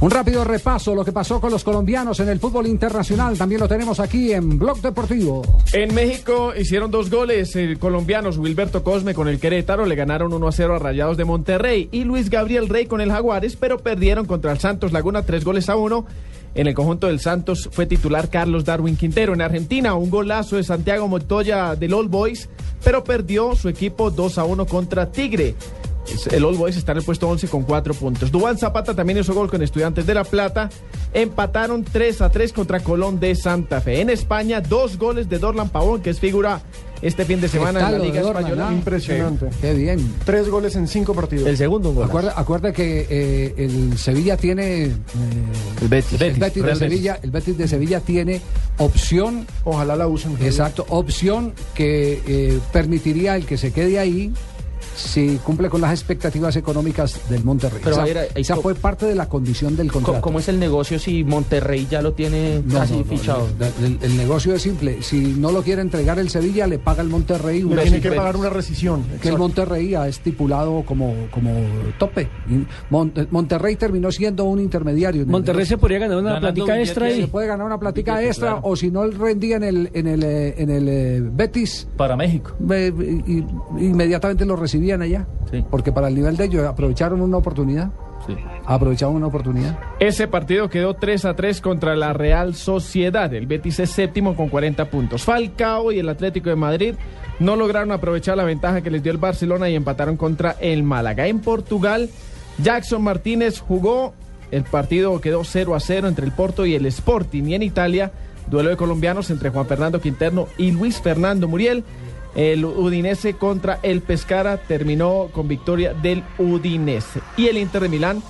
Un rápido repaso lo que pasó con los colombianos en el fútbol internacional. También lo tenemos aquí en Blog Deportivo. En México hicieron dos goles el colombianos Wilberto Cosme con el Querétaro, le ganaron 1 a 0 a Rayados de Monterrey y Luis Gabriel Rey con el Jaguares, pero perdieron contra el Santos Laguna tres goles a uno. En el conjunto del Santos fue titular Carlos Darwin Quintero. En Argentina, un golazo de Santiago Montoya del All Boys, pero perdió su equipo 2 a 1 contra Tigre. El All Boys está en el puesto 11 con 4 puntos. Dubán Zapata también hizo gol con Estudiantes de La Plata. Empataron 3 a 3 contra Colón de Santa Fe. En España, dos goles de Dorlan Pavón, que es figura este fin de semana en la Liga Dorlan, Española. ah? Impresionante. Qué bien. Tres goles en cinco partidos. El segundo un gol. Acuerda, acuerda que eh, el Sevilla tiene. eh, El Betis. el Betis de. Sevilla, el Betis de Sevilla tiene opción, Ojalá la usen. exacto, opción que eh, permitiría el que se quede ahí si cumple con las expectativas económicas del Monterrey. Pero, esa, esa fue parte de la condición del ¿Cómo, contrato. cómo es el negocio si Monterrey ya lo tiene No, casi no, no, fichado? el, el negocio es simple. Si no lo quiere entregar el Sevilla, le paga el Monterrey Le una tiene que pagar una rescisión. que el. Monterrey ha estipulado como, como tope. Mon- Monterrey terminó siendo un intermediario. Monterrey se podría ganar una plática extra se ahí. puede ganar una plática extra o si no él rendía en el en el eh, en el eh, Betis Para México. eh, y- y- inmediatamente lo allá Sí. porque para el nivel de ellos aprovecharon una oportunidad Sí. aprovecharon una oportunidad Ese partido quedó 3 a 3 contra la Real Sociedad. El Betis es séptimo con 40 puntos. Falcao y el Atlético de Madrid no lograron aprovechar la ventaja que les dio el Barcelona y empataron contra el Málaga. En Portugal, Jackson Martínez jugó. El partido quedó 0 a 0 entre el Porto y el Sporting. Y en Italia, duelo de colombianos entre Juan Fernando Quinterno y Luis Fernando Muriel. El Udinese contra el Pescara terminó con victoria del Udinese. Y el Inter de Milán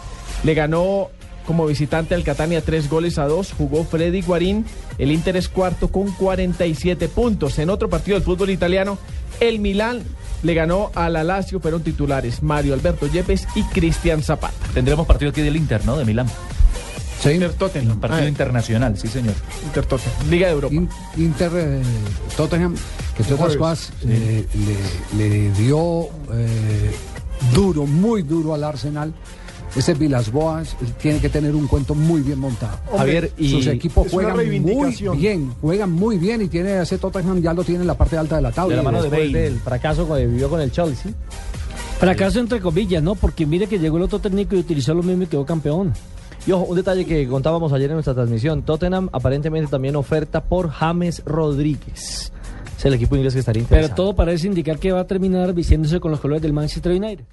le ganó como visitante al Catania tres goles a dos. Jugó Freddy Guarín. El Inter es cuarto con 47 puntos. En otro partido del fútbol italiano, el Milán le ganó a la Lazio, fueron titulares Mario Alberto Yepes y Cristian Zapata. Tendremos partido aquí del Inter, ¿no? De Milán. sí Inter Tottenham. Un partido Ah, internacional, sí, señor. Inter Tottenham. Liga de Europa. In- Inter eh, Tottenham que entre otras cosas eh, le, le dio eh, duro muy duro al Arsenal ese Vilas Boas tiene que tener un cuento muy bien montado Javier, y sus equipos juegan muy bien, juegan muy bien y tiene ese Tottenham ya lo tiene en la parte alta de la tabla. De la mano de Después Bale. del fracaso que vivió con el Chelsea. Fracaso entre comillas, ¿no? Porque mire que llegó el otro técnico y utilizó lo mismo y quedó campeón. Y ojo, un detalle que contábamos ayer en nuestra transmisión. Tottenham aparentemente también oferta por James Rodríguez. Es el equipo inglés que estaría Pero interesado. todo parece indicar que va a terminar vistiéndose con los colores del Manchester United.